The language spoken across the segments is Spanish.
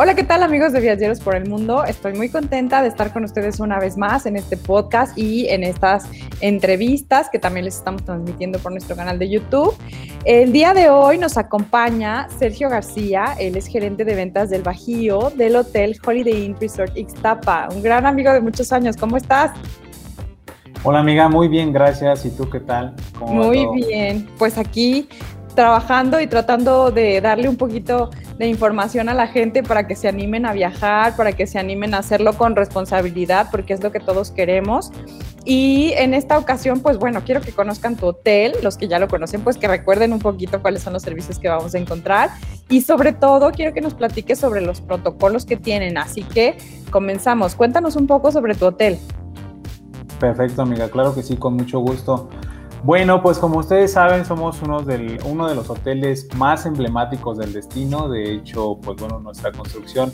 Hola, ¿qué tal amigos de Viajeros por el Mundo? Estoy muy contenta de estar con ustedes una vez más en este podcast y en estas entrevistas que también les estamos transmitiendo por nuestro canal de YouTube. El día de hoy nos acompaña Sergio García, él es gerente de ventas del Bajío del Hotel Holiday Inn Resort Ixtapa, un gran amigo de muchos años. ¿Cómo estás? Hola amiga, muy bien, gracias. ¿Y tú qué tal? muy bien, pues aquí trabajando y tratando de darle un poquito de información a la gente para que se animen a viajar, para que se animen a hacerlo con responsabilidad, porque es lo que todos queremos. Y en esta ocasión, pues bueno, quiero que conozcan tu hotel, los que ya lo conocen, pues que recuerden un poquito cuáles son los servicios que vamos a encontrar. Y sobre todo, quiero que nos platiques sobre los protocolos que tienen. Así que comenzamos. Cuéntanos un poco sobre tu hotel. Perfecto, amiga. Claro que sí, con mucho gusto. Bueno, pues como ustedes saben, somos uno, de los hoteles más emblemáticos del destino. De hecho, pues bueno, nuestra construcción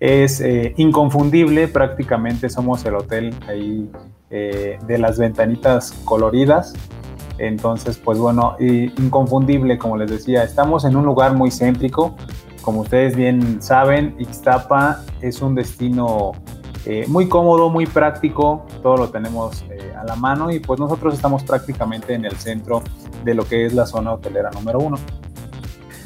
es eh, inconfundible. Prácticamente somos el hotel ahí eh, de las ventanitas coloridas. Entonces, pues bueno, inconfundible, como les decía, estamos en un lugar muy céntrico. Como ustedes bien saben, Ixtapa es un destino eh, muy cómodo, muy práctico, todo lo tenemos eh, a la mano y pues nosotros estamos prácticamente en el centro de lo que es la zona hotelera número uno.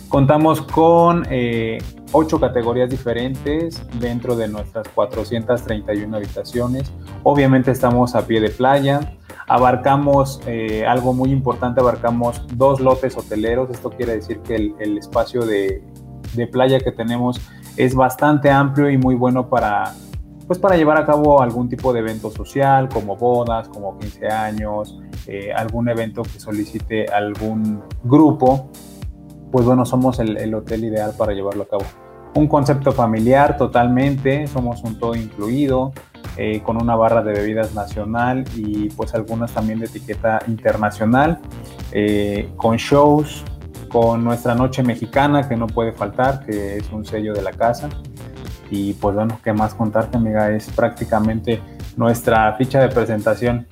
Contamos con eh, ocho categorías diferentes dentro de nuestras 431 habitaciones. Obviamente estamos a pie de playa. Abarcamos algo muy importante, abarcamos dos lotes hoteleros. Esto quiere decir que el, espacio de, de playa que tenemos es bastante amplio y muy bueno para pues para llevar a cabo algún tipo de evento social, como bodas, como 15 años, eh, algún evento que solicite algún grupo, pues bueno, somos el, hotel ideal para llevarlo a cabo. Un concepto familiar totalmente, somos un todo incluido, eh, con una barra de bebidas nacional y pues algunas también de etiqueta internacional, eh, con shows, con nuestra noche mexicana que no puede faltar, que es un sello de la casa. Y pues bueno, ¿qué más contarte, amiga? Es prácticamente nuestra ficha de presentación.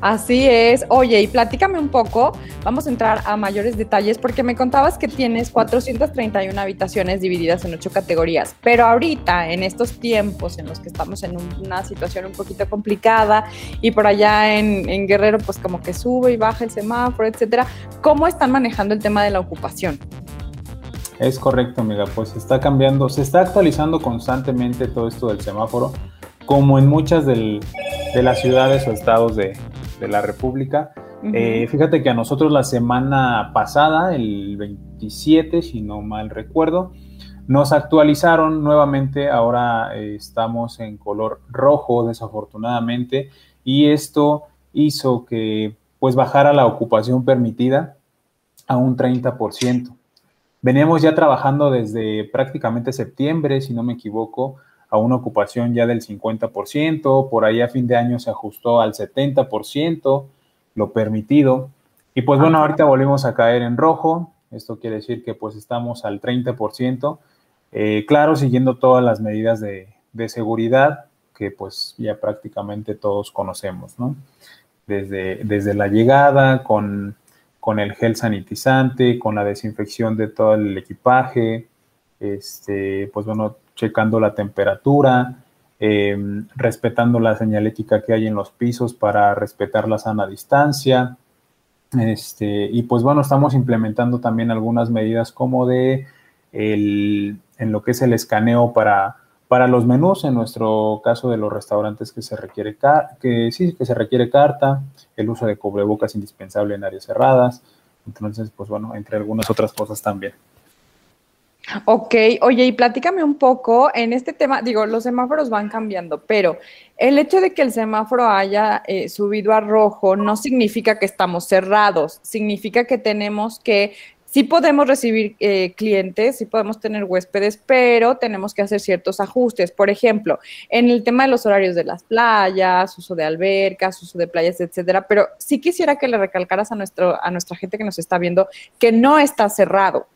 Así es. Oye, y platícame un poco, vamos a entrar a mayores detalles porque me contabas que tienes 431 habitaciones divididas en ocho categorías, pero ahorita, en estos tiempos en los que estamos en una situación un poquito complicada y por allá en, en Guerrero, pues como que sube y baja el semáforo, etcétera, ¿cómo están manejando el tema de la ocupación? Es correcto, amiga, pues está cambiando, se está actualizando constantemente todo esto del semáforo, como en muchas de las ciudades o estados de, la República. Eh, fíjate que a nosotros la semana pasada, el 27, si no mal recuerdo, nos actualizaron nuevamente, ahora eh, estamos en color rojo desafortunadamente, y esto hizo que pues bajara la ocupación permitida a un 30%. Veníamos ya trabajando desde prácticamente septiembre, si no me equivoco, a una ocupación ya del 50%, por ahí a fin de año se ajustó al 70%, lo permitido. Y pues bueno, ahorita volvimos a caer en rojo, esto quiere decir que pues estamos al 30%, eh, claro, siguiendo todas las medidas de, de, seguridad que pues ya prácticamente todos conocemos, ¿no? Desde, desde la llegada, con con el gel sanitizante, con la desinfección de todo el equipaje, este, pues bueno, checando la temperatura, em, respetando la señalética que hay en los pisos para respetar la sana distancia. Este, y pues bueno, estamos implementando también algunas medidas como de el, en lo que es el escaneo para para los menús, en nuestro caso de los restaurantes que se requiere que sí, que se requiere carta, el uso de cubrebocas indispensable en áreas cerradas. Entonces, pues bueno, entre algunas otras cosas también. Ok, oye, y platícame un poco en este tema, digo, los semáforos van cambiando, pero el hecho de que el semáforo haya eh, subido a rojo no significa que estamos cerrados, significa que tenemos que sí podemos recibir eh, clientes, sí podemos tener huéspedes, pero tenemos que hacer ciertos ajustes. Por ejemplo, en el tema de los horarios de las playas, uso de albercas, uso de playas, etcétera. Pero sí quisiera que le recalcaras a, nuestro, a nuestra gente que nos está viendo que no está cerrado.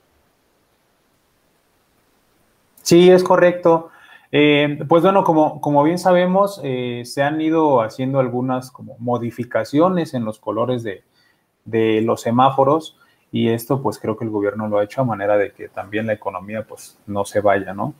Sí, es correcto. Eh, pues bueno, como, como bien sabemos, eh, se han ido haciendo algunas como modificaciones en los colores de, de los semáforos y esto pues creo que el gobierno lo ha hecho a manera de que también la economía pues no se vaya, ¿no?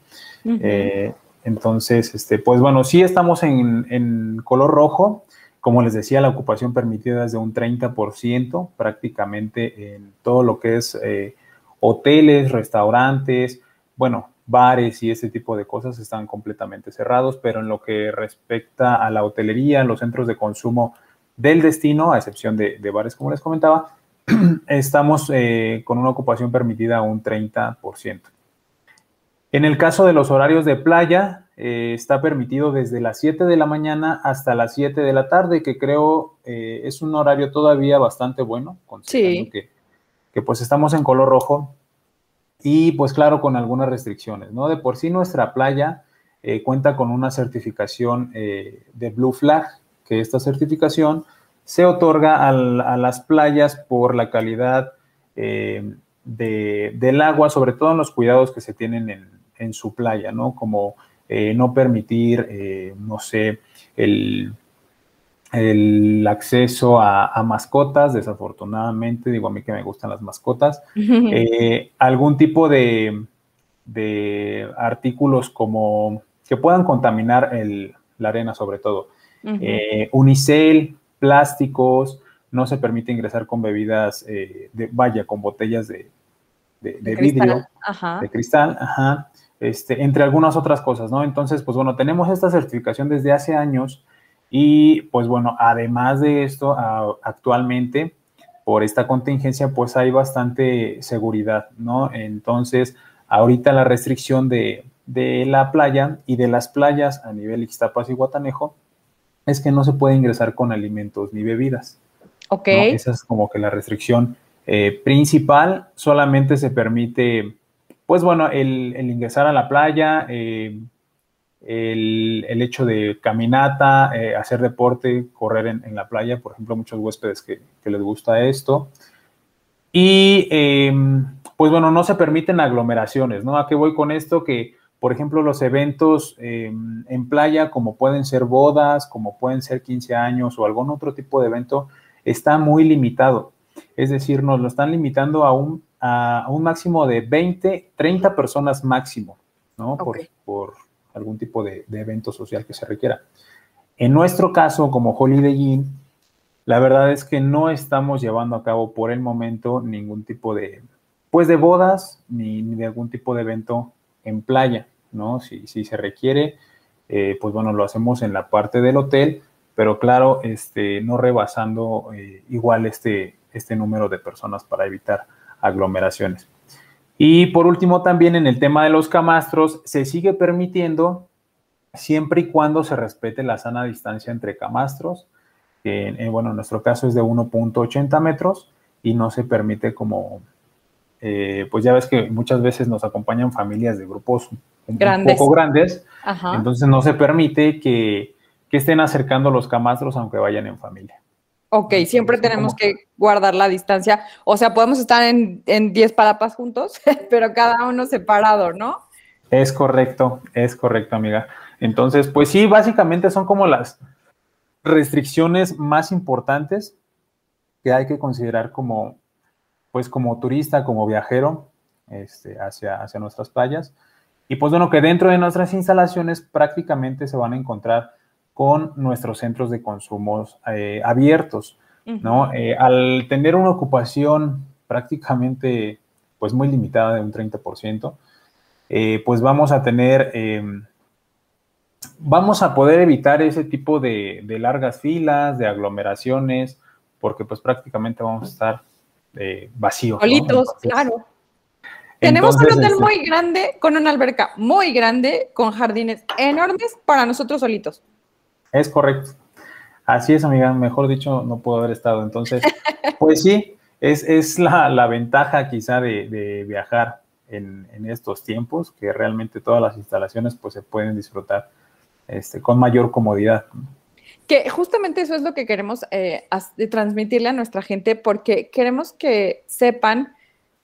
Eh, entonces, este, pues bueno, sí estamos en, color rojo, como les decía, la ocupación permitida es de un 30% prácticamente en todo lo que es eh, hoteles, restaurantes, bueno, bares y ese tipo de cosas están completamente cerrados, pero en lo que respecta a la hotelería, los centros de consumo del destino, a excepción de, bares como les comentaba, estamos eh, con una ocupación permitida a un 30%. En el caso de los horarios de playa, eh, está permitido desde las 7 de la mañana hasta las 7 de la tarde, que creo eh, es un horario todavía bastante bueno, considerando que, que, pues estamos en color rojo y pues claro con algunas restricciones, ¿no? De por sí nuestra playa cuenta con una certificación de Blue Flag, que esta certificación se otorga a las playas por la calidad eh, del agua, sobre todo en los cuidados que se tienen en, su playa, ¿no? Como eh, no permitir, eh, no sé, el, el acceso a, mascotas, desafortunadamente, digo a mí que me gustan las mascotas, algún tipo de, artículos como que puedan contaminar la arena sobre todo. unicel, plásticos, no se permite ingresar con bebidas, eh, de, vaya, con botellas de, vidrio, de cristal, ajá, este, entre algunas otras cosas, ¿no? Entonces, pues bueno, tenemos esta certificación desde hace años y pues bueno, además de esto, actualmente, por esta contingencia, pues hay bastante seguridad, ¿no? Entonces, ahorita la restricción de, de la playa y de las playas a nivel Ixtapas y Guatanejo, es que no se puede ingresar con alimentos ni bebidas. Ok. Esa es como que la restricción eh, principal. Solamente se permite, pues bueno, el, ingresar a la playa, eh, el, hecho de caminata, eh, hacer deporte, correr en, la playa, por ejemplo, muchos huéspedes que, que les gusta esto. Y em, pues bueno, no se permiten aglomeraciones, ¿no? ¿A qué voy con esto? Que por ejemplo, los eventos em, en playa, como pueden ser bodas, como pueden ser 15 años o algún otro tipo de evento, está muy limitado. Es decir, nos lo están limitando a un, a un máximo de 20, 30 personas máximo, ¿no? Por, algún tipo de, evento social que se requiera. En nuestro caso, como Holiday Inn, la verdad es que no estamos llevando a cabo por el momento ningún tipo de, pues de bodas ni de algún tipo de evento en playa, ¿no? Si, si se requiere, eh, pues bueno, lo hacemos en la parte del hotel, pero claro, este, no rebasando eh, igual este, este número de personas para evitar aglomeraciones. Y por último, también en el tema de los camastros, se sigue permitiendo siempre y cuando se respete la sana distancia entre camastros, que bueno, en nuestro caso es de 1.80 metros y no se permite como eh, pues ya ves que muchas veces nos acompañan familias de grupos un, poco grandes, entonces no se permite que, estén acercando los camastros aunque vayan en familia. Ok, siempre tenemos que guardar la distancia. O sea, podemos estar en 10 palapas juntos, pero cada uno separado, ¿no? Es correcto, es correcto, amiga. Entonces, pues sí, básicamente son como las restricciones más importantes que hay que considerar como, pues como turista, como viajero este, hacia, hacia nuestras playas. Y pues bueno, que dentro de nuestras instalaciones prácticamente se van a encontrar con nuestros centros de consumo eh, abiertos, ¿no? Eh, al tener una ocupación prácticamente pues muy limitada de un 30%, eh, pues vamos a tener, em, vamos a poder evitar ese tipo de, de largas filas, de aglomeraciones, porque pues prácticamente vamos a estar eh, vacíos. Solitos, claro. Tenemos un hotel este muy grande, con una alberca muy grande, con jardines enormes para nosotros solitos. Es correcto. Así es, amiga. Mejor dicho, no puedo haber estado. Entonces, pues sí, es, la, ventaja quizá de, viajar en, estos tiempos, que realmente todas las instalaciones pues se pueden disfrutar este, con mayor comodidad. Que justamente eso es lo que queremos eh, transmitirle a nuestra gente, porque queremos que sepan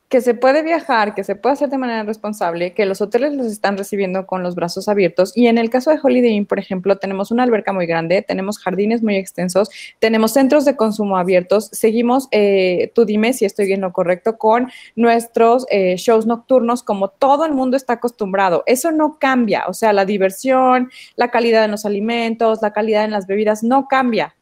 que se puede viajar, que se puede hacer de manera responsable, que los hoteles los están recibiendo con los brazos abiertos. Y en el caso de Holiday Inn, por ejemplo, tenemos una alberca muy grande, tenemos jardines muy extensos, tenemos centros de consumo abiertos. Seguimos, eh, tú dime si estoy en lo correcto, con nuestros eh, shows nocturnos como todo el mundo está acostumbrado. Eso no cambia, o sea, la diversión, la calidad de los alimentos, la calidad en las bebidas no cambia.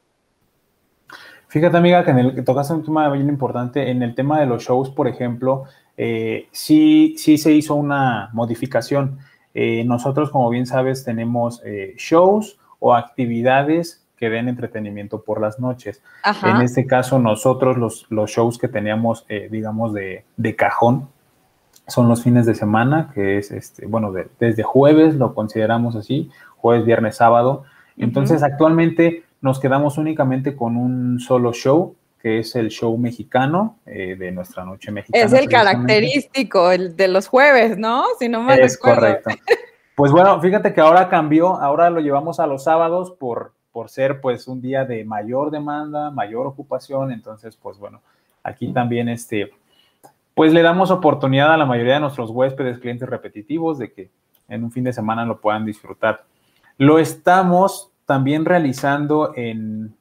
Fíjate, amiga, que en el que tocaste un tema bien importante. En el tema de los shows, por ejemplo, eh, sí, sí se hizo una modificación. Eh, nosotros, como bien sabes, tenemos eh, shows o actividades que den entretenimiento por las noches. En este caso, nosotros los, los shows que teníamos, digamos, de, de, cajón, son los fines de semana, que es, este, bueno, desde jueves lo consideramos así, jueves, viernes, sábado. Entonces, actualmente nos quedamos únicamente con un solo show, que es el show mexicano eh, de nuestra noche mexicana. Es el característico, el de los jueves, ¿no? Si no me Es correcto. Pues bueno, fíjate que ahora cambió, ahora lo llevamos a los sábados por, por ser pues un día de mayor demanda, mayor ocupación, entonces pues bueno, aquí también este, pues le damos oportunidad a la mayoría de nuestros huéspedes, clientes repetitivos, de que en un fin de semana lo puedan disfrutar. Lo estamos también realizando en,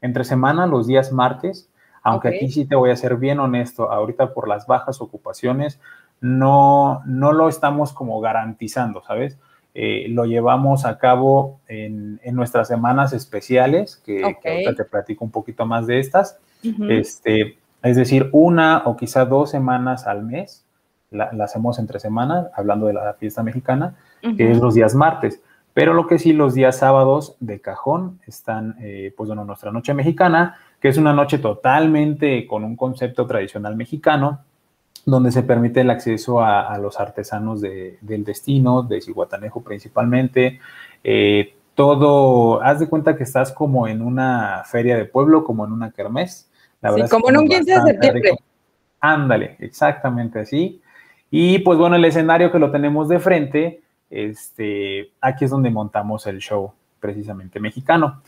entre semana los días martes, aunque aquí sí te voy a ser bien honesto, ahorita por las bajas ocupaciones no, no lo estamos como garantizando, ¿sabes? Eh, lo llevamos a cabo en, nuestras semanas especiales, que, ahorita te platico un poquito más de estas. este, es decir, una o quizá dos semanas al mes, la, hacemos entre semanas, hablando de la fiesta mexicana, que es los días martes. Pero lo que sí, los días sábados de cajón están, eh, pues bueno, nuestra noche mexicana, que es una noche totalmente con un concepto tradicional mexicano, donde se permite el acceso a, los artesanos del destino, de Cihuatanejo principalmente. Eh, todo, haz de cuenta que estás como en una feria de pueblo, como en una kermés. La sí, como en un 15 de septiembre. Ándale, exactamente así. Y pues bueno, el escenario que lo tenemos de frente, este, aquí es donde montamos el show precisamente mexicano.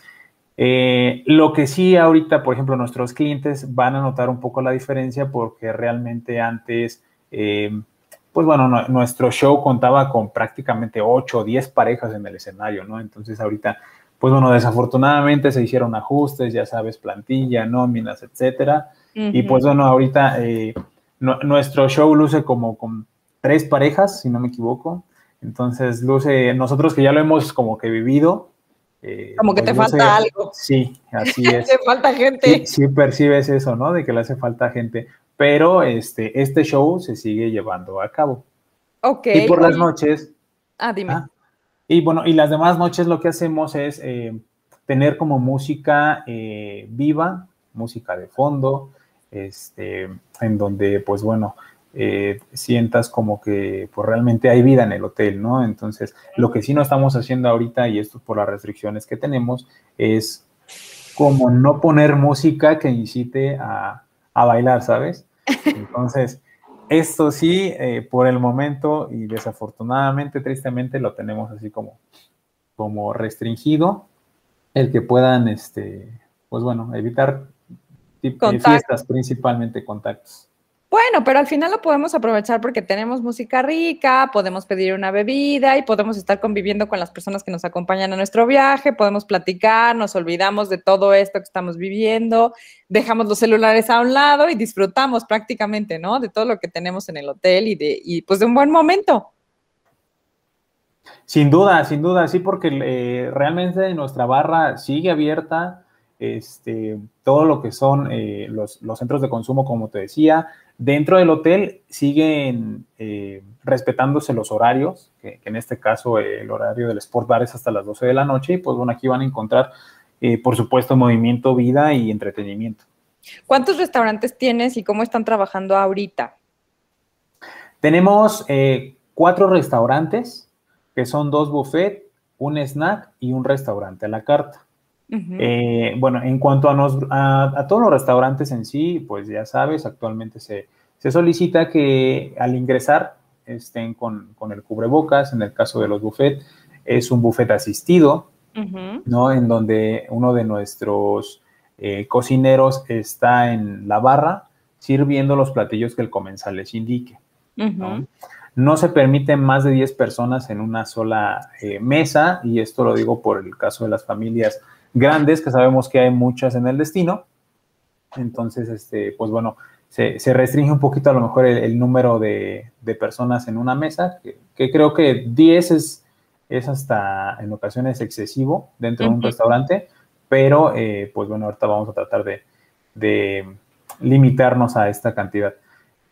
Eh, lo que sí ahorita, por ejemplo, nuestros clientes van a notar un poco la diferencia porque realmente antes, eh, pues bueno, nuestro show contaba con prácticamente 8 o 10 parejas en el escenario, ¿no? Entonces ahorita, pues bueno, desafortunadamente se hicieron ajustes, ya sabes, plantilla, nóminas, etcétera. Y pues bueno, ahorita eh, nuestro show luce como con tres parejas, si no me equivoco. Entonces, luce, nosotros que ya lo hemos como que vivido. Eh, como que te pues, falta algo. Sí, así es. te falta gente. Sí, percibes eso, ¿no? De que le hace falta gente. Pero este, este show se sigue llevando a cabo. Ok. Y por las noches. Ah, dime. Ah, y bueno, y las demás noches lo que hacemos es eh, tener como música eh, viva, música de fondo, este, en donde, pues bueno, eh, sientas como que pues, realmente hay vida en el hotel, ¿no? Entonces, lo que sí no estamos haciendo ahorita, y esto por las restricciones que tenemos, es como no poner música que incite a, bailar, ¿sabes? Entonces, esto sí, eh, por el momento y desafortunadamente, tristemente, lo tenemos así como, como restringido, el que puedan, este, pues bueno, evitar fiestas, principalmente contactos. Bueno, pero al final lo podemos aprovechar porque tenemos música rica, podemos pedir una bebida y podemos estar conviviendo con las personas que nos acompañan a nuestro viaje, podemos platicar, nos olvidamos de todo esto que estamos viviendo, dejamos los celulares a un lado y disfrutamos prácticamente, ¿no? De todo lo que tenemos en el hotel y de y pues de un buen momento. Sin duda, sin duda, sí, porque eh, realmente nuestra barra sigue abierta, este, todo lo que son eh, los, los centros de consumo, como te decía, Dentro del hotel siguen eh, respetándose los horarios, que, en este caso el horario del Sport Bar es hasta las 12 de la noche, y pues bueno, aquí van a encontrar, eh, por supuesto, movimiento, vida y entretenimiento. ¿Cuántos restaurantes tienes y cómo están trabajando ahorita? Tenemos eh, cuatro restaurantes, que son dos buffets, un snack y un restaurante a la carta. Eh, bueno, en cuanto a, todos los restaurantes en sí, pues ya sabes, actualmente se, solicita que al ingresar estén con, el cubrebocas. En el caso de los buffets, es un buffet asistido, ¿no? En donde uno de nuestros eh, cocineros está en la barra sirviendo los platillos que el comensal les indique. ¿no? se permiten más de 10 personas en una sola eh, mesa, y esto lo digo por el caso de las familias grandes, que sabemos que hay muchas en el destino. Entonces, este, pues bueno, se, restringe un poquito a lo mejor el, número de, personas en una mesa, que, creo que 10 es, es, hasta en ocasiones excesivo dentro de un restaurante, pero eh, pues bueno, ahorita vamos a tratar de, de, limitarnos a esta cantidad.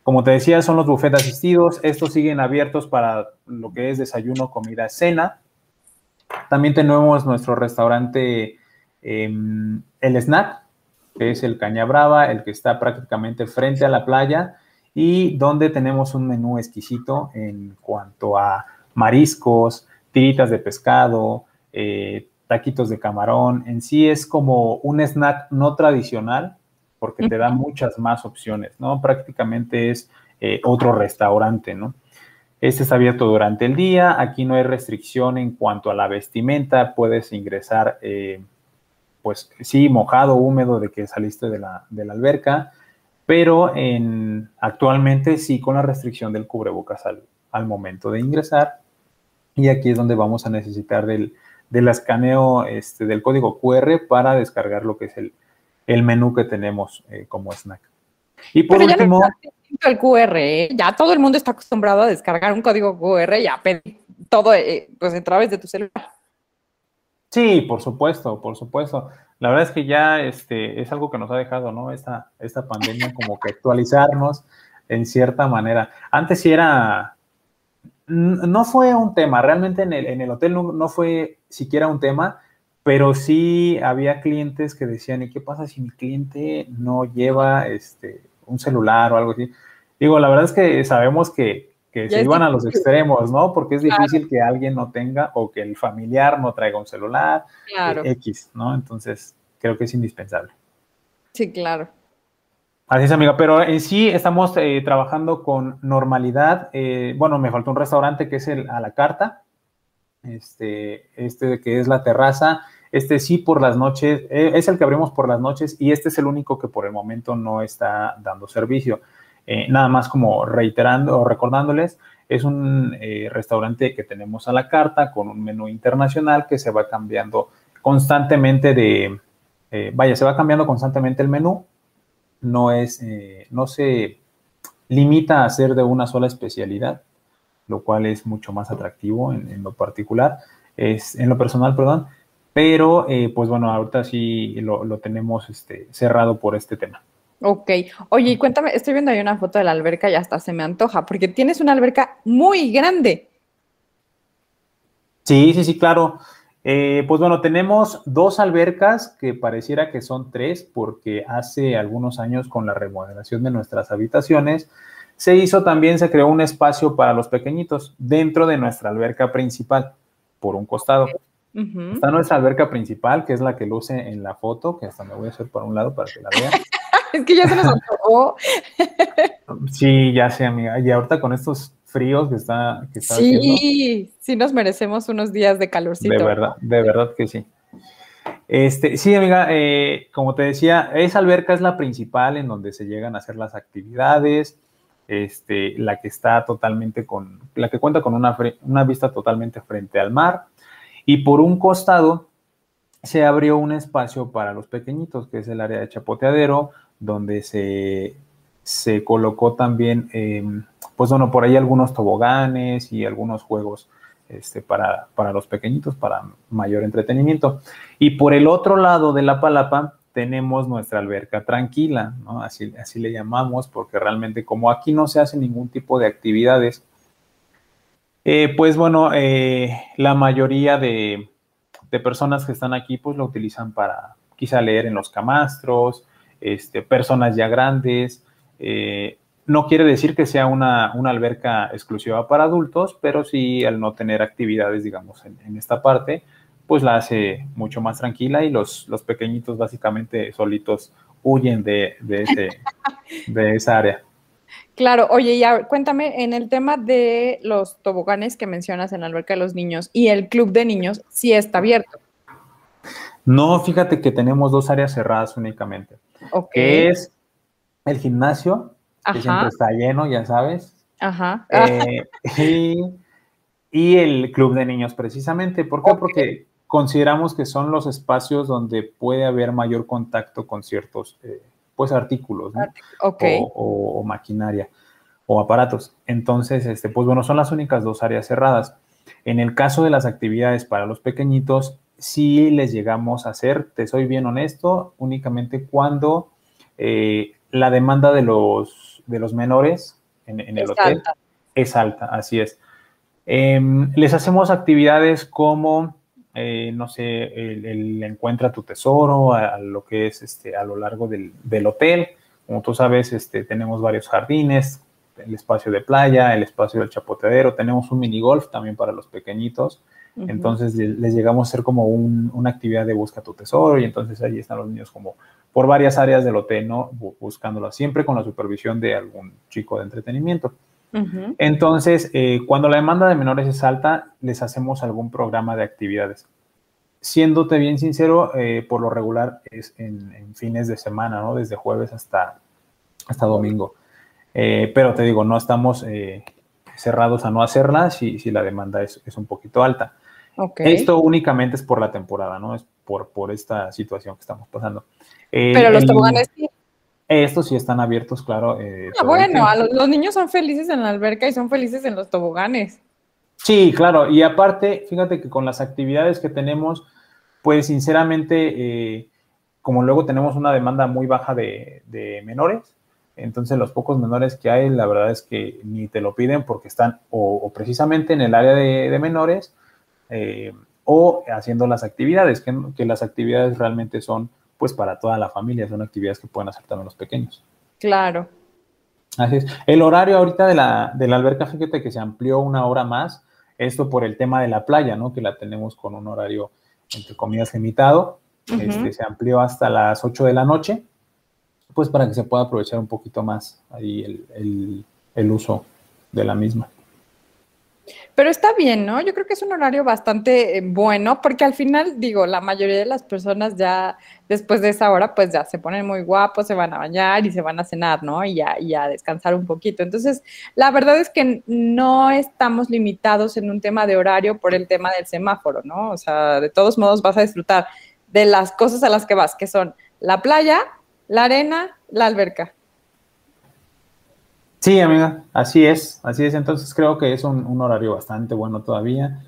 Como te decía, son los buffets asistidos, estos siguen abiertos para lo que es desayuno, comida, cena. También tenemos nuestro restaurante em, El Snack, que es el Caña Brava, el que está prácticamente frente a la playa y donde tenemos un menú exquisito en cuanto a mariscos, tiritas de pescado, eh, taquitos de camarón. En sí es como un snack no tradicional porque te da muchas más opciones, ¿no? Prácticamente es eh, otro restaurante, ¿no? Este está abierto durante el día, aquí no hay restricción en cuanto a la vestimenta, puedes ingresar eh, pues sí, mojado, húmedo de que saliste de la, alberca, pero en, actualmente sí con la restricción del cubrebocas al, momento de ingresar. Y aquí es donde vamos a necesitar del, escaneo este, del código QR para descargar lo que es el, el menú que tenemos eh, como snack. Y por último... Ya el QR, ¿eh? ya todo el mundo está acostumbrado a descargar un código QR y a pedir todo eh, pues a través de tu celular. Sí, por supuesto, por supuesto. La verdad es que ya este, es algo que nos ha dejado, ¿no? Esta, esta pandemia como que actualizarnos en cierta manera. Antes sí era, no fue un tema, realmente en el, en el hotel no, fue siquiera un tema, pero sí había clientes que decían, ¿y qué pasa si mi cliente no lleva este, un celular o algo así? Digo, la verdad es que sabemos que que se iban a los extremos, ¿no? Porque es difícil que alguien no tenga o que el familiar no traiga un celular, claro. Eh, X, ¿no? Entonces, creo que es indispensable. Sí, claro. Así es, amiga, pero en sí estamos eh, trabajando con normalidad. Eh, bueno, me faltó un restaurante que es el a la carta, este, este que es la terraza. Este sí por las noches, es el que abrimos por las noches y este es el único que por el momento no está dando servicio. Eh, nada más como reiterando o recordándoles, es un eh, restaurante que tenemos a la carta con un menú internacional que se va cambiando constantemente de, eh, vaya, se va cambiando constantemente el menú, no es, no se limita a ser de una sola especialidad, lo cual es mucho más atractivo en, lo particular, es, en lo personal, perdón, pero pues bueno, ahorita sí lo, lo tenemos este, cerrado por este tema. Ok. Oye, y cuéntame, estoy viendo ahí una foto de la alberca y hasta se me antoja, porque tienes una alberca muy grande. Sí, sí, sí, claro. Eh, pues bueno, tenemos dos albercas que pareciera que son tres, porque hace algunos años con la remodelación de nuestras habitaciones, se hizo también, se creó un espacio para los pequeñitos dentro de nuestra alberca principal, por un costado. Está nuestra alberca principal, que es la que luce en la foto, que hasta me voy a hacer por un lado para que la vean. es que ya se nos antojó. sí, ya sé, amiga. Y ahorita con estos fríos que está, que sí, sí nos merecemos unos días de calorcito. De verdad, de verdad que sí. Este, sí, amiga, eh, como te decía, esa alberca es la principal en donde se llegan a hacer las actividades, este, la que está totalmente con, la que cuenta con una, una vista totalmente frente al mar. Y por un costado se abrió un espacio para los pequeñitos, que es el área de chapoteadero, donde se, se colocó también, em, pues bueno, por ahí algunos toboganes y algunos juegos este, para, para, los pequeñitos, para mayor entretenimiento. Y por el otro lado de la palapa tenemos nuestra alberca tranquila, ¿no? Así, así le llamamos, porque realmente como aquí no se hace ningún tipo de actividades, eh, pues bueno, eh, la mayoría de, de personas que están aquí pues lo utilizan para quizá leer en los camastros, este, personas ya grandes. Eh, no quiere decir que sea una, alberca exclusiva para adultos, pero sí al no tener actividades, digamos, en, esta parte, pues la hace mucho más tranquila y los, los pequeñitos básicamente solitos huyen de, ese, de esa área. Claro, oye, ya cuéntame, en el tema de los toboganes que mencionas en la alberca de los niños y el club de niños, sí está abierto. No, fíjate que tenemos dos áreas cerradas únicamente. Ok. es el gimnasio, que siempre está lleno, ya sabes. Ajá. Eh, y, el club de niños, precisamente. ¿Por qué? Porque consideramos que son los espacios donde puede haber mayor contacto con ciertos eh, pues artículos ¿no? o, maquinaria o aparatos. Entonces, este, pues bueno, son las únicas dos áreas cerradas. En el caso de las actividades para los pequeñitos, sí les llegamos a hacer, te soy bien honesto, únicamente cuando eh, la demanda de los, de los menores en, el hotel es alta, así es. Em, les hacemos actividades como, eh, no sé, el, encuentra tu tesoro, a, lo que es este, a lo largo del, hotel. Como tú sabes, este, tenemos varios jardines, el espacio de playa, el espacio del chapoteadero, tenemos un mini golf también para los pequeñitos. Entonces les llegamos a hacer como una actividad de busca tu tesoro y entonces ahí están los niños como por varias áreas del hotel, ¿no? Buscándolo siempre con la supervisión de algún chico de entretenimiento. Entonces, eh, cuando la demanda de menores es alta, les hacemos algún programa de actividades. Siéndote bien sincero, eh, por lo regular es en, fines de semana, ¿no? Desde jueves hasta, hasta domingo. Eh, pero te digo, no estamos cerrados a no hacerla si, si la demanda es, es un poquito alta. Esto únicamente es por la temporada, ¿no? Es por, por esta situación que estamos pasando. Pero los toboganes sí. Estos sí están abiertos, claro. Eh, ah, bueno, los, niños son felices en la alberca y son felices en los toboganes. Sí, claro. Y aparte, fíjate que con las actividades que tenemos, pues sinceramente, eh, como luego tenemos una demanda muy baja de, menores, entonces los pocos menores que hay, la verdad es que ni te lo piden porque están o, precisamente en el área de menores eh, o haciendo las actividades, que, las actividades realmente son pues para toda la familia, son actividades que pueden hacer también los pequeños. Claro. Así es. El horario ahorita de la, de la alberca, fíjate que se amplió una hora más, esto por el tema de la playa, ¿no? Que la tenemos con un horario, entre comillas, limitado. este, se amplió hasta las 8 de la noche, pues para que se pueda aprovechar un poquito más ahí el uso de la misma. Pero está bien, ¿no? Yo creo que es un horario bastante eh, bueno porque al final, digo, la mayoría de las personas ya después de esa hora, pues ya se ponen muy guapos, se van a bañar y se van a cenar, ¿no? Y ya, y a descansar un poquito. Entonces, la verdad es que no estamos limitados en un tema de horario por el tema del semáforo, ¿no? O sea, de todos modos vas a disfrutar de las cosas a las que vas, que son la playa, la arena, la alberca. Sí, amiga, así es, así es. Entonces creo que es un, horario bastante bueno todavía.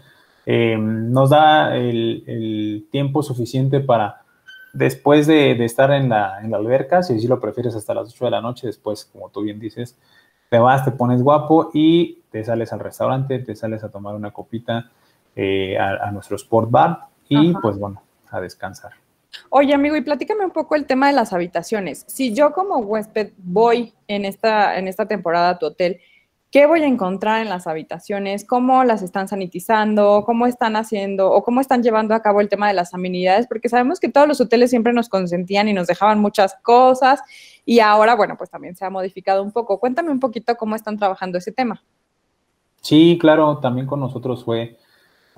Em, nos da el, tiempo suficiente para, después de, estar en la, en la, alberca, si así lo prefieres hasta las 8 de la noche, después, como tú bien dices, te vas, te pones guapo y te sales al restaurante, te sales a tomar una copita eh, a, nuestro sport bar y pues bueno, a descansar. Oye, amigo, y platícame un poco el tema de las habitaciones. Si yo como huésped voy en esta, en esta temporada a tu hotel, ¿qué voy a encontrar en las habitaciones? ¿Cómo las están sanitizando? ¿Cómo están haciendo o cómo están llevando a cabo el tema de las amenidades? Porque sabemos que todos los hoteles siempre nos consentían y nos dejaban muchas cosas y ahora, bueno, pues también se ha modificado un poco. Cuéntame un poquito cómo están trabajando ese tema. Sí, claro, también con nosotros fue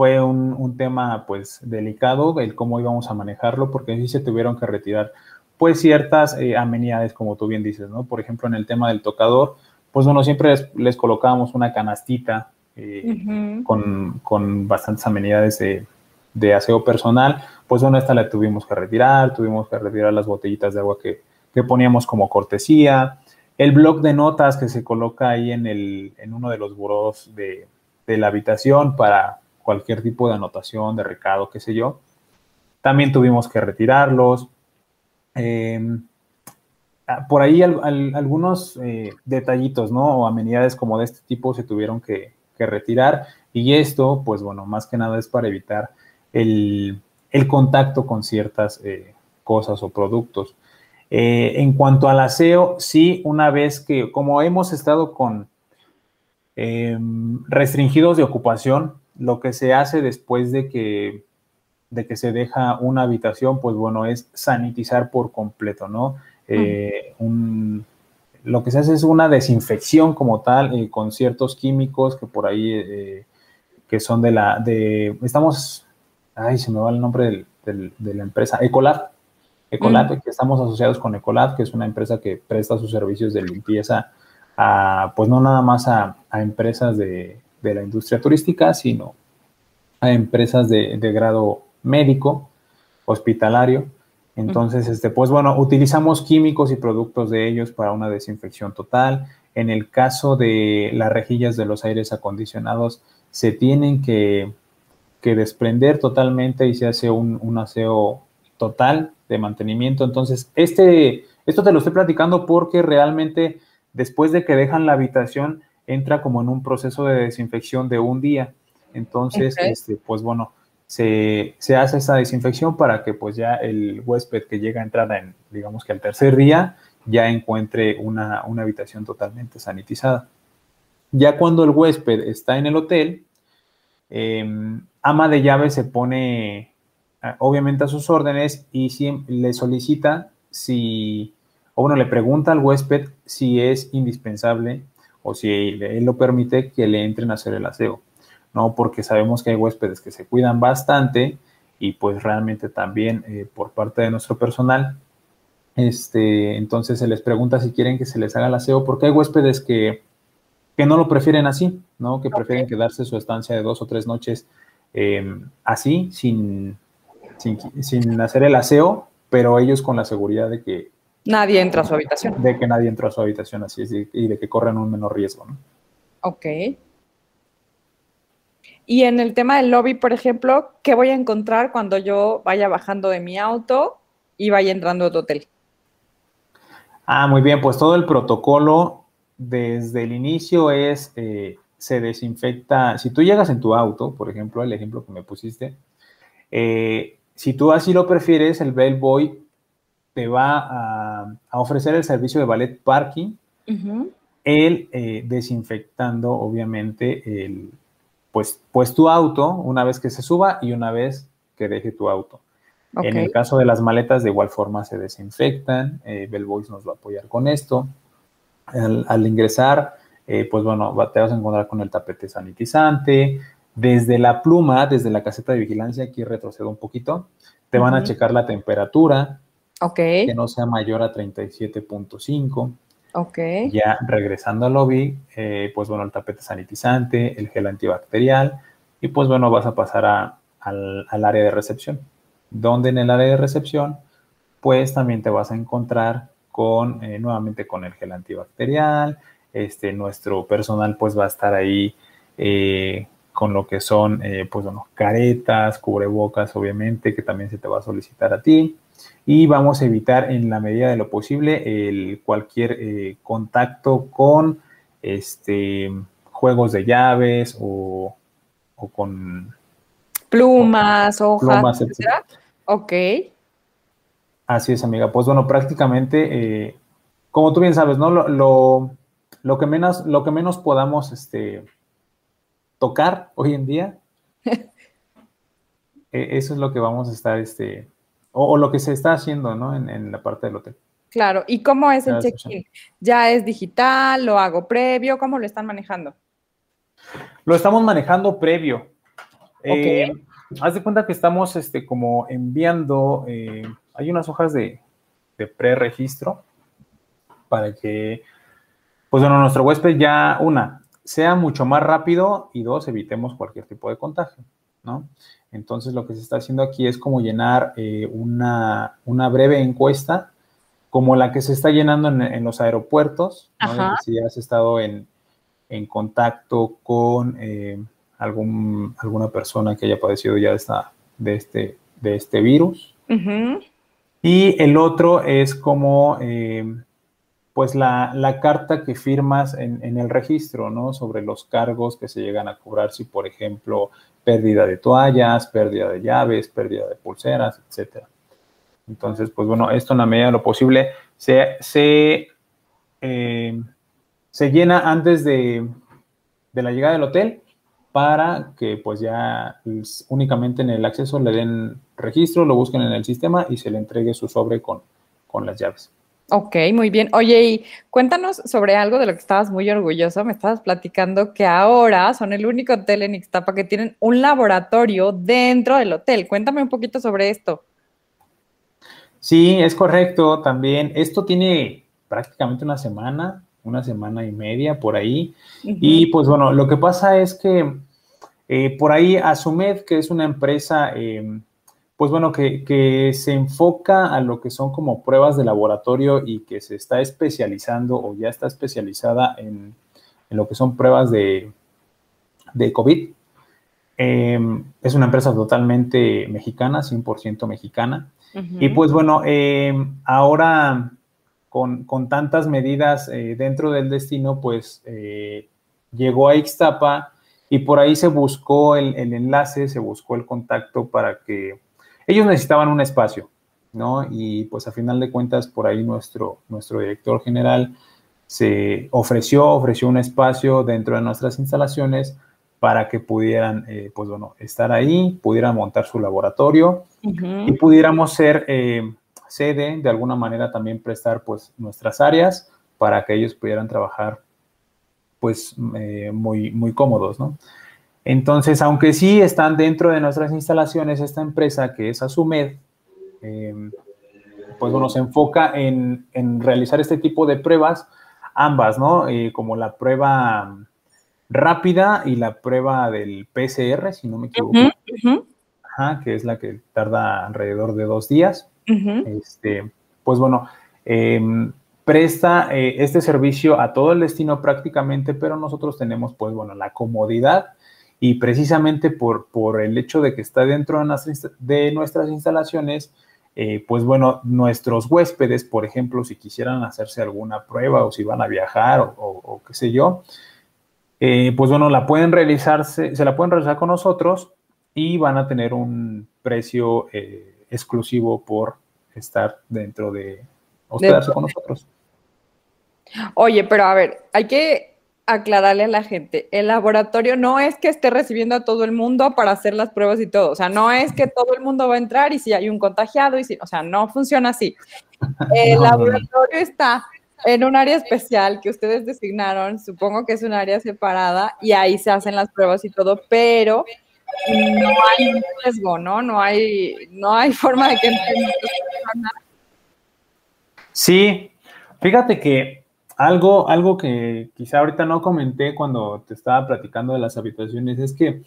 fue un, tema pues delicado el cómo íbamos a manejarlo porque sí se tuvieron que retirar pues ciertas eh, amenidades como tú bien dices, ¿no? Por ejemplo, en el tema del tocador, pues bueno, siempre les, colocábamos una canastita eh, con, bastantes amenidades de, aseo personal, pues bueno, esta la tuvimos que retirar, tuvimos que retirar las botellitas de agua que, poníamos como cortesía, el blog de notas que se coloca ahí en, el, en uno de los buros de, de la habitación para cualquier tipo de anotación, de recado, qué sé yo. También tuvimos que retirarlos. Em, ah, por ahí algunos eh, detallitos, ¿no? O amenidades como de este tipo se tuvieron que, retirar. Y esto, pues bueno, más que nada es para evitar el, contacto con ciertas eh, cosas o productos. Eh, en cuanto al aseo, sí, una vez que, como hemos estado con em, restringidos de ocupación, lo que se hace después de que, de que se deja una habitación, pues bueno, es sanitizar por completo, ¿no? Eh, lo que se hace es una desinfección como tal, eh, con ciertos químicos que por ahí, eh, que son de la, de, estamos, ay, se me va el nombre de la empresa, Ecolab. Ecolab, que estamos asociados con Ecolab, que es una empresa que presta sus servicios de limpieza a, pues no nada más a, empresas de, la industria turística, sino a empresas de, de grado médico, hospitalario. Entonces, este, pues bueno, utilizamos químicos y productos de ellos para una desinfección total. En el caso de las rejillas de los aires acondicionados, se tienen que, desprender totalmente y se hace un, aseo total de mantenimiento. Entonces, este, esto te lo estoy platicando porque realmente después de que dejan la habitación, entra como en un proceso de desinfección de un día. Entonces, este, pues bueno, se, hace esa desinfección para que pues ya el huésped que llega a entrar en, digamos que al tercer día, ya encuentre una, habitación totalmente sanitizada. Ya cuando el huésped está en el hotel, em, ama de llave se pone obviamente a sus órdenes y si, le solicita si, o bueno, le pregunta al huésped si es indispensable o si él lo permite que le entren a hacer el aseo. ¿no? Porque sabemos que hay huéspedes que se cuidan bastante y pues realmente también eh, por parte de nuestro personal, este, entonces se les pregunta si quieren que se les haga el aseo, porque hay huéspedes que, que no lo prefieren así, ¿no? Que prefieren quedarse su estancia de dos o tres noches em, así, sin, sin, hacer el aseo, pero ellos con la seguridad de que Nadie entra a su habitación. De que nadie entra a su habitación, así es, y de que corren un menor riesgo, ¿no? Ok. Y en el tema del lobby, por ejemplo, ¿qué voy a encontrar cuando yo vaya bajando de mi auto y vaya entrando a tu hotel? Ah, muy bien, pues todo el protocolo desde el inicio es, eh, se desinfecta, si tú llegas en tu auto, por ejemplo, el ejemplo que me pusiste, eh, si tú así lo prefieres, el bellboy te va a, ofrecer el servicio de ballet parking, él eh, desinfectando obviamente el, pues, pues tu auto una vez que se suba y una vez que deje tu auto. En el caso de las maletas, de igual forma se desinfectan. Eh, Bellboys nos va a apoyar con esto. Al, ingresar, eh, pues bueno, te vas a encontrar con el tapete sanitizante. Desde la pluma, desde la caseta de vigilancia, aquí retrocedo un poquito, te van a checar la temperatura. Que no sea mayor a 37.5. Ok. Ya regresando al lobby, eh, pues bueno, el tapete sanitizante, el gel antibacterial y pues bueno, vas a pasar al, área de recepción, donde en el área de recepción, pues también te vas a encontrar con, eh, nuevamente con el gel antibacterial, este, nuestro personal pues va a estar ahí eh, con lo que son, pues bueno, caretas, cubrebocas, obviamente, que también se te va a solicitar a ti y vamos a evitar en la medida de lo posible el, cualquier eh, contacto con este, juegos de llaves o, con plumas, hojas, Ok. Así es, amiga. Pues bueno, prácticamente, eh, como tú bien sabes, ¿no? Lo, lo, que menos, lo que menos podamos este, tocar hoy en día, e, eso es lo que vamos a estar este, o, lo que se está haciendo, ¿no? En, la parte del hotel. Claro, ¿y cómo es el check-in? ¿Ya es digital? ¿Lo hago previo? ¿Cómo lo están manejando? Lo estamos manejando previo. Eh, haz de cuenta que estamos este, como enviando, eh, hay unas hojas de, de pre-registro para que, pues bueno, nuestro huésped ya, una, sea mucho más rápido y dos, evitemos cualquier tipo de contagio, ¿no? Entonces lo que se está haciendo aquí es como llenar eh, una, breve encuesta, como la que se está llenando en, los aeropuertos, si has estado en, contacto con eh, algún, alguna persona que haya padecido ya de, esta, de, este, de este virus. Y el otro es como eh, pues la, carta que firmas en, en, el registro, ¿no? Sobre los cargos que se llegan a cobrar si, por ejemplo, pérdida de toallas, pérdida de llaves, pérdida de pulseras, etcétera. Entonces, pues bueno, esto en la medida de lo posible se, se, eh, se llena antes de, de, la llegada del hotel para que pues ya únicamente en el acceso le den registro, lo busquen en el sistema y se le entregue su sobre con, con las llaves. Ok, muy bien. Oye, y cuéntanos sobre algo de lo que estabas muy orgulloso. Me estabas platicando que ahora son el único hotel en Ixtapa que tienen un laboratorio dentro del hotel. Cuéntame un poquito sobre esto. Sí, es correcto también. Esto tiene prácticamente una semana, una semana y media por ahí. Y pues bueno, lo que pasa es que eh, por ahí Asumed, que es una empresa, em, pues bueno, que, se enfoca a lo que son como pruebas de laboratorio y que se está especializando o ya está especializada en, lo que son pruebas de, de COVID. Em, es una empresa totalmente mexicana, 100% mexicana. Y pues bueno, em, ahora con, tantas medidas eh, dentro del destino, pues eh, llegó a Ixtapa y por ahí se buscó el, enlace, se buscó el contacto para que ellos necesitaban un espacio, ¿no? Y pues a final de cuentas, por ahí nuestro, nuestro director general se ofreció, ofreció un espacio dentro de nuestras instalaciones para que pudieran, eh, pues bueno, estar ahí, pudieran montar su laboratorio y pudiéramos ser eh, sede, de alguna manera también prestar pues nuestras áreas para que ellos pudieran trabajar pues eh, muy, muy cómodos, ¿no? Entonces, aunque sí están dentro de nuestras instalaciones, esta empresa que es Asumed, pues bueno, se enfoca en, realizar este tipo de pruebas, ambas, ¿no? como la prueba rápida y la prueba del PCR, si no me equivoco, que es la que tarda alrededor de dos días. este, pues bueno, em, presta eh, este servicio a todo el destino prácticamente, pero nosotros tenemos, pues bueno, la comodidad y precisamente por, por el hecho de que está dentro de nuestras, instalaciones, eh, pues bueno, nuestros huéspedes, por ejemplo, si quisieran hacerse alguna prueba o si van a viajar o, o qué sé yo, eh, pues bueno, la pueden realizarse, se la pueden realizar con nosotros y van a tener un precio eh, exclusivo por estar dentro de hospedarse con nosotros. Oye, pero a ver, hay que aclararle a la gente, el laboratorio no es que esté recibiendo a todo el mundo para hacer las pruebas y todo, o sea, no es que todo el mundo va a entrar y si hay un contagiado y si, o sea, no funciona así. El laboratorio está en un área especial que ustedes designaron, supongo que es un área separada y ahí se hacen las pruebas y todo, pero no hay riesgo, ¿no? No hay, no hay forma de que Sí, fíjate que algo, algo que quizá ahorita no comenté cuando te estaba platicando de las habitaciones es que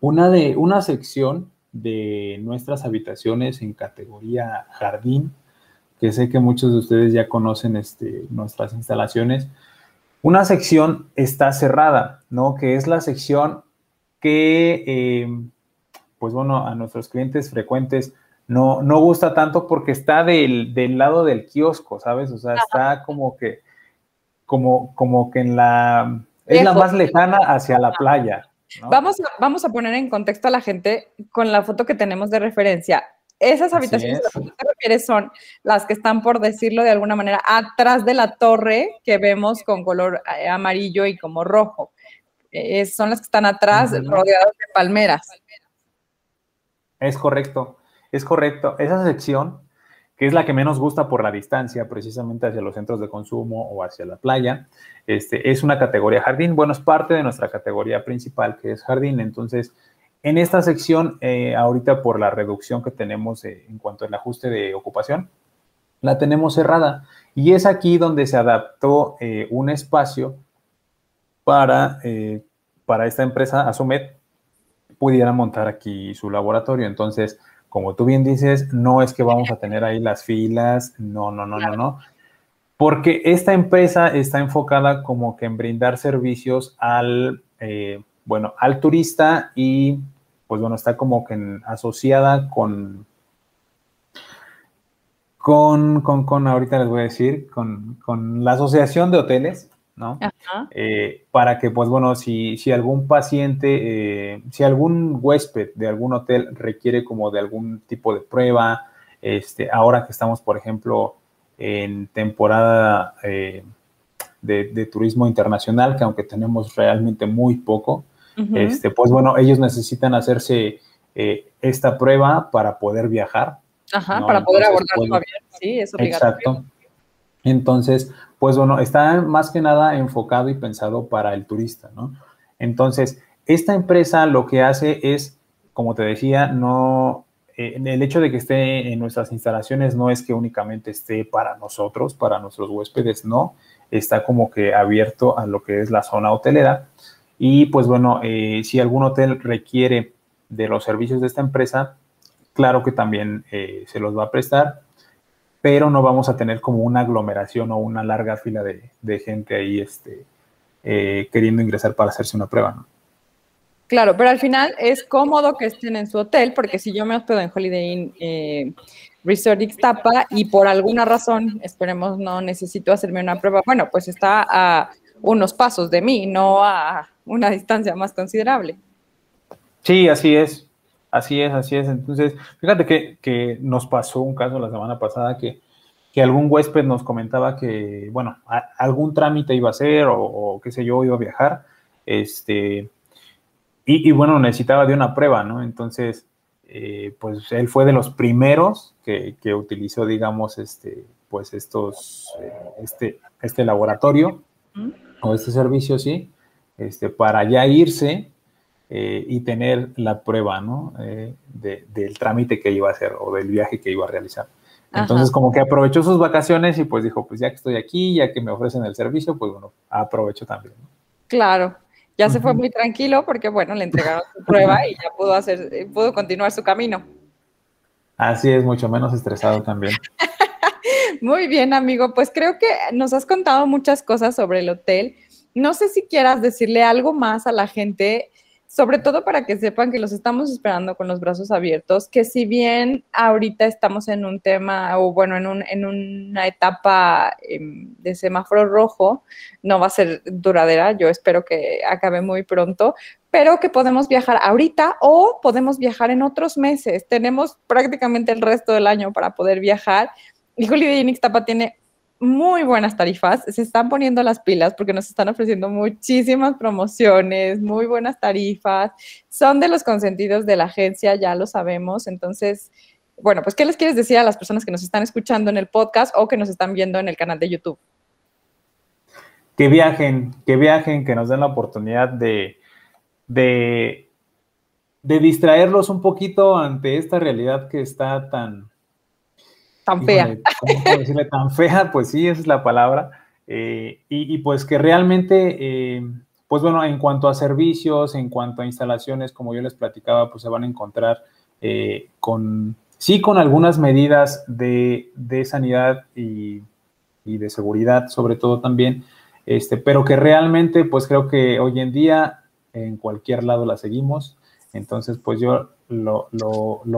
una de una sección de nuestras habitaciones en categoría jardín que sé que muchos de ustedes ya conocen este, nuestras instalaciones. Una sección está cerrada, ¿no? Que es la sección que, eh, pues bueno, a nuestros clientes frecuentes no, no gusta tanto porque está del, lado del kiosco, ¿sabes? O sea, está como que, como, como que en la, es la más lejana hacia la playa. Vamos, vamos a poner en contexto a la gente con la foto que tenemos de referencia. Esas habitaciones a las que te refieres son las que están, por decirlo de alguna manera, atrás de la torre que vemos con color eh, amarillo y como rojo. Eh, son las que están atrás, rodeadas de palmeras. Es correcto, es correcto. Esa sección, que es la que menos gusta por la distancia, precisamente hacia los centros de consumo o hacia la playa, este, es una categoría jardín. Bueno, es parte de nuestra categoría principal, que es jardín. Entonces, en esta sección, eh, ahorita por la reducción que tenemos en cuanto al ajuste de ocupación, la tenemos cerrada. Y es aquí donde se adaptó eh, un espacio para, eh, para esta empresa, Asumet, pudiera montar aquí su laboratorio. Entonces, como tú bien dices, no es que vamos a tener ahí las filas, no, no, no, no, no. Porque esta empresa está enfocada como que en brindar servicios al, bueno, al turista y pues bueno, está como que asociada con, con, con, con, ahorita les voy a decir, con, con la asociación de hoteles, ¿no? Eh, para que, pues bueno, si, si algún paciente, eh, si algún huésped de algún hotel requiere como de algún tipo de prueba, este, ahora que estamos, por ejemplo, en temporada eh, de, de, turismo internacional, que aunque tenemos realmente muy poco, este, pues bueno, ellos necesitan hacerse esta prueba para poder viajar. Ajá, para poder abordar su avión, sí, es obligatorio. Exacto. Entonces, pues bueno, está más que nada enfocado y pensado para el turista, ¿no? Entonces, esta empresa lo que hace es, como te decía, no, eh, el hecho de que esté en nuestras instalaciones no es que únicamente esté para nosotros, para nuestros huéspedes, no, está como que abierto a lo que es la zona hotelera. Y pues bueno, eh, si algún hotel requiere de los servicios de esta empresa, claro que también eh, se los va a prestar, pero no vamos a tener como una aglomeración o una larga fila de, gente ahí este, queriendo ingresar para hacerse una prueba. ¿no? Claro, pero al final es cómodo que estén en su hotel, porque si yo me hospedo en Holiday Inn eh, Resort Ixtapa y por alguna razón, esperemos, no necesito hacerme una prueba, bueno, pues está a unos pasos de mí, no a una distancia más considerable. Sí, así es, así es, así es. Entonces, fíjate que, nos pasó un caso la semana pasada que, algún huésped nos comentaba que, bueno, algún trámite iba a hacer o, o qué sé yo, iba a viajar, este y, bueno, necesitaba de una prueba, ¿no? Entonces, eh, pues él fue de los primeros que, utilizó, digamos, este, pues estos, eh, este, este laboratorio o este servicio, sí, este, para ya irse eh, y tener la prueba, ¿no? del trámite que iba a hacer o del viaje que iba a realizar. Entonces, como que aprovechó sus vacaciones y pues dijo, pues ya que estoy aquí, ya que me ofrecen el servicio, pues bueno, aprovecho también. Claro, ya se fue muy tranquilo porque, bueno, le entregaron su prueba y ya pudo, hacer, pudo continuar su camino. Así es, mucho menos estresado también. muy bien, amigo. Pues creo que nos has contado muchas cosas sobre el hotel. No sé si quieras decirle algo más a la gente sobre todo para que sepan que los estamos esperando con los brazos abiertos, que si bien ahorita estamos en un tema, o bueno, en, un, en una etapa em, de semáforo rojo, no va a ser duradera, yo espero que acabe muy pronto, pero que podemos viajar ahorita o podemos viajar en otros meses. Tenemos prácticamente el resto del año para poder viajar. Y Holiday Inn Ixtapa tiene muy buenas tarifas, se están poniendo las pilas porque nos están ofreciendo muchísimas promociones, muy buenas tarifas, son de los consentidos de la agencia, ya lo sabemos, entonces, bueno, pues, ¿qué les quieres decir a las personas que nos están escuchando en el podcast o que nos están viendo en el canal de YouTube? Que viajen, que viajen, que nos den la oportunidad de, de, de distraerlos un poquito ante esta realidad que está tan, Tan fea. ¿Cómo decirle tan fea? Pues sí, esa es la palabra. Eh, y, pues que realmente, eh, pues bueno, en cuanto a servicios, en cuanto a instalaciones, como yo les platicaba, pues se van a encontrar eh, con, sí, con algunas medidas de, sanidad y, de seguridad, sobre todo también, este, pero que realmente, pues creo que hoy en día en cualquier lado la seguimos. Entonces, pues yo lo,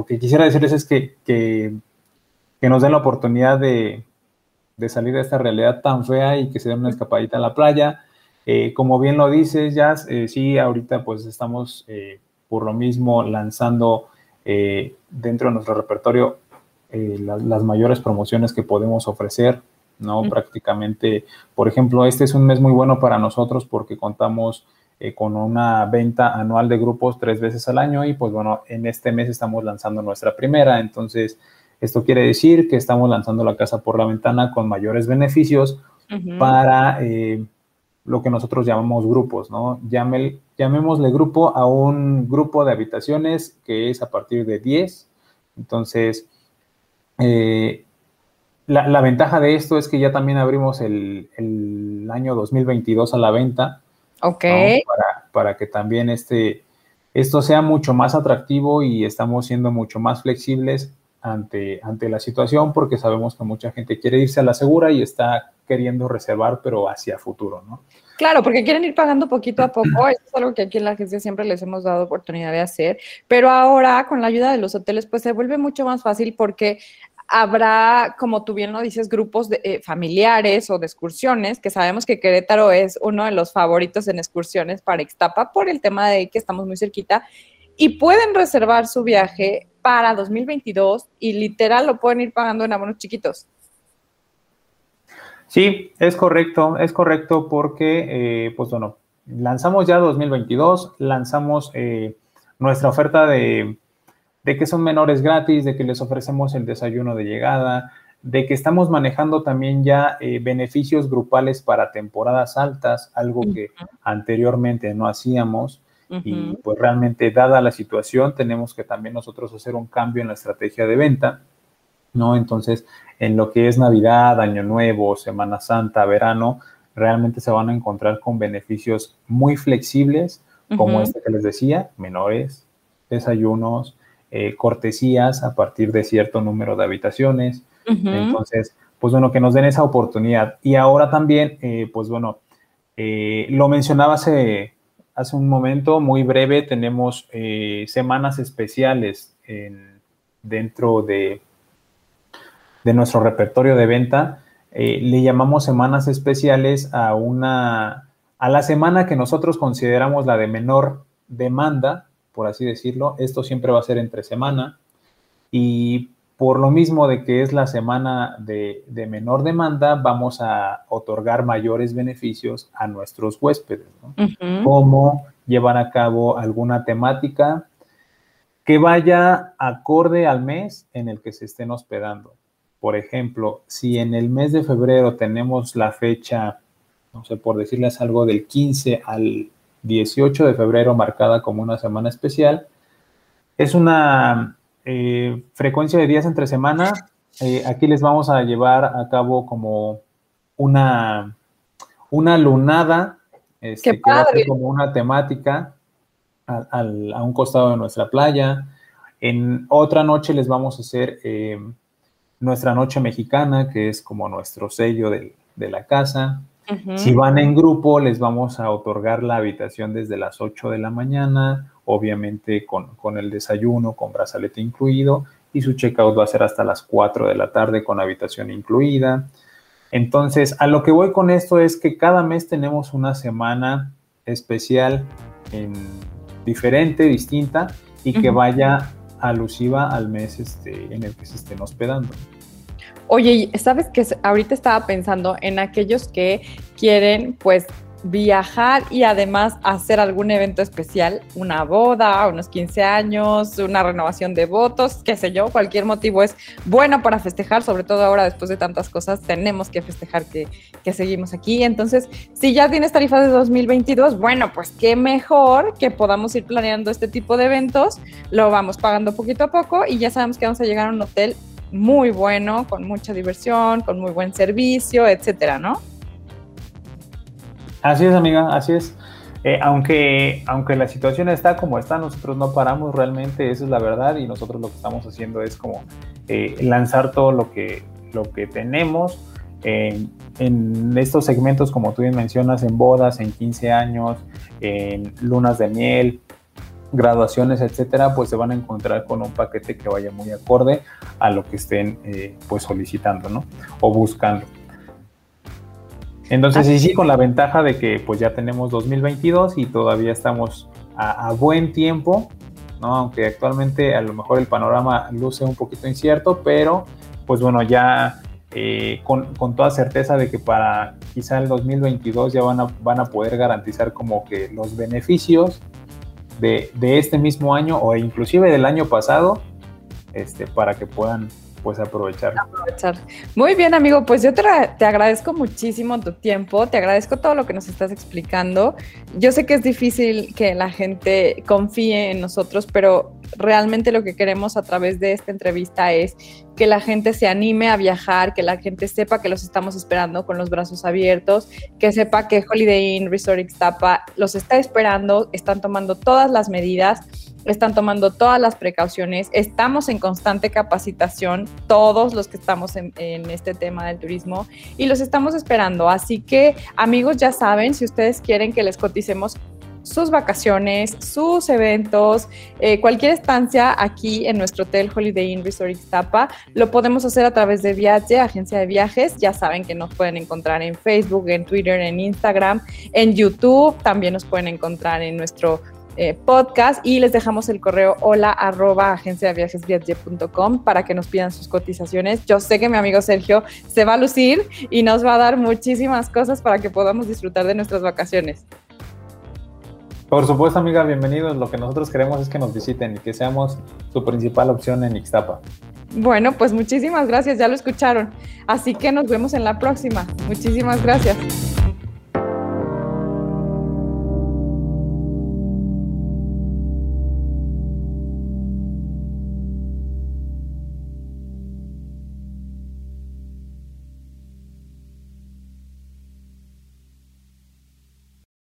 que quisiera decirles es que, que que nos den la oportunidad de, salir de esta realidad tan fea y que se den una escapadita a la playa. Eh, como bien lo dices, Jazz, eh, sí, ahorita pues estamos eh, por lo mismo lanzando dentro de nuestro repertorio las mayores promociones que podemos ofrecer, ¿no? Prácticamente, por ejemplo, este es un mes muy bueno para nosotros porque contamos con una venta anual de grupos tres veces al año y pues bueno, en este mes estamos lanzando nuestra primera, entonces esto quiere decir que estamos lanzando la casa por la ventana con mayores beneficios para eh, lo que nosotros llamamos grupos, ¿no? llamémosle grupo a un grupo de habitaciones que es a partir de 10. Entonces, eh, la, ventaja de esto es que ya también abrimos el, año 2022 a la venta. Ok. Para, para, que también este, esto sea mucho más atractivo y estamos siendo mucho más flexibles ante, ante la situación porque sabemos que mucha gente quiere irse a la segura y está queriendo reservar, pero hacia futuro, ¿no? Claro, porque quieren ir pagando poquito a poco. Eso es algo que aquí en la agencia siempre les hemos dado oportunidad de hacer. Pero ahora, con la ayuda de los hoteles, pues se vuelve mucho más fácil porque habrá, como tú bien lo dices, grupos de, eh, familiares o de excursiones, que sabemos que Querétaro es uno de los favoritos en excursiones para Ixtapa por el tema de que estamos muy cerquita y pueden reservar su viaje para 2022 y literal lo pueden ir pagando en abonos chiquitos. Sí, es correcto, es correcto porque, eh, pues bueno, lanzamos ya 2022, lanzamos eh, nuestra oferta de, que son menores gratis, de que les ofrecemos el desayuno de llegada, de que estamos manejando también ya eh, beneficios grupales para temporadas altas, algo que anteriormente no hacíamos. Y pues realmente, dada la situación, tenemos que también nosotros hacer un cambio en la estrategia de venta, ¿no? Entonces, en lo que es Navidad, Año Nuevo, Semana Santa, verano, realmente se van a encontrar con beneficios muy flexibles, como este que les decía, menores, desayunos, eh, cortesías a partir de cierto número de habitaciones. Entonces, pues bueno, que nos den esa oportunidad. Y ahora también, eh, pues bueno, eh, lo mencionaba hace, hace un momento, muy breve, tenemos semanas especiales dentro de, de nuestro repertorio de venta eh, le llamamos semanas especiales a una, a la semana que nosotros consideramos la de menor demanda, por así decirlo. Esto siempre va a ser entre semana. Y por lo mismo de que es la semana de, menor demanda, vamos a otorgar mayores beneficios a nuestros huéspedes, Como llevar a cabo alguna temática que vaya acorde al mes en el que se estén hospedando. Por ejemplo, si en el mes de febrero tenemos la fecha, no sé, por decirles algo, del 15 al 18 de febrero marcada como una semana especial, es una eh, frecuencia de días entre semana. Eh, aquí les vamos a llevar a cabo como una, una lunada, este, que va a ser como una temática a, un costado de nuestra playa. En otra noche les vamos a hacer eh, nuestra noche mexicana, que es como nuestro sello de, la casa. Si van en grupo, les vamos a otorgar la habitación desde las 8 de la mañana, obviamente con, el desayuno, con brazalete incluido, y su checkout va a ser hasta las 4 de la tarde con habitación incluida. Entonces, a lo que voy con esto es que cada mes tenemos una semana especial en, diferente, distinta, y que vaya alusiva al mes este, en el que se estén hospedando. Oye, ¿sabes qué? Ahorita estaba pensando en aquellos que quieren, pues, viajar y además hacer algún evento especial, una boda, unos 15 años, una renovación de votos, qué sé yo, cualquier motivo es bueno para festejar, sobre todo ahora después de tantas cosas, tenemos que festejar que, que seguimos aquí. Entonces, si ya tienes tarifas de 2022, bueno, pues qué mejor que podamos ir planeando este tipo de eventos, lo vamos pagando poquito a poco y ya sabemos que vamos a llegar a un hotel muy bueno, con mucha diversión, con muy buen servicio, etcétera, ¿no? Así es, amiga, así es. Eh, aunque, aunque la situación está como está, nosotros no paramos realmente, esa es la verdad, y nosotros lo que estamos haciendo es como eh, lanzar todo lo que, lo que tenemos en estos segmentos, como tú bien mencionas, en bodas, en 15 años, en lunas de miel, graduaciones, etcétera, pues se van a encontrar con un paquete que vaya muy acorde a lo que estén eh, pues solicitando, ¿no? O buscando. Entonces, sí, sí, con la ventaja de que pues ya tenemos 2022 y todavía estamos a, buen tiempo, ¿no? Aunque actualmente a lo mejor el panorama luce un poquito incierto, pero pues bueno, ya eh, con, con, toda certeza de que para quizá el 2022 ya van a, van a poder garantizar como que los beneficios de, este mismo año o inclusive del año pasado este, para que puedan pues aprovechar. aprovechar. Muy bien, amigo, pues yo te, te, agradezco muchísimo tu tiempo, te agradezco todo lo que nos estás explicando. Yo sé que es difícil que la gente confíe en nosotros, pero realmente lo que queremos a través de esta entrevista es que la gente se anime a viajar, que la gente sepa que los estamos esperando con los brazos abiertos, que sepa que Holiday Inn Resort Ixtapa los está esperando, están tomando todas las medidas, están tomando todas las precauciones, estamos en constante capacitación, todos los que estamos en, este tema del turismo, y los estamos esperando. Así que amigos, ya saben, si ustedes quieren que les coticemos sus vacaciones, sus eventos, eh, cualquier estancia aquí en nuestro hotel Holiday Inn Resort Ixtapa, lo podemos hacer a través de Viaje, agencia de viajes. Ya saben que nos pueden encontrar en Facebook, en Twitter, en Instagram, en YouTube. También nos pueden encontrar en nuestro eh, podcast y les dejamos el correo hola arroba agencia de viajes para que nos pidan sus cotizaciones. Yo sé que mi amigo Sergio se va a lucir y nos va a dar muchísimas cosas para que podamos disfrutar de nuestras vacaciones. Por supuesto, amiga, bienvenidos. Lo que nosotros queremos es que nos visiten y que seamos su principal opción en Ixtapa. Bueno, pues muchísimas gracias, ya lo escucharon. Así que nos vemos en la próxima. Muchísimas gracias.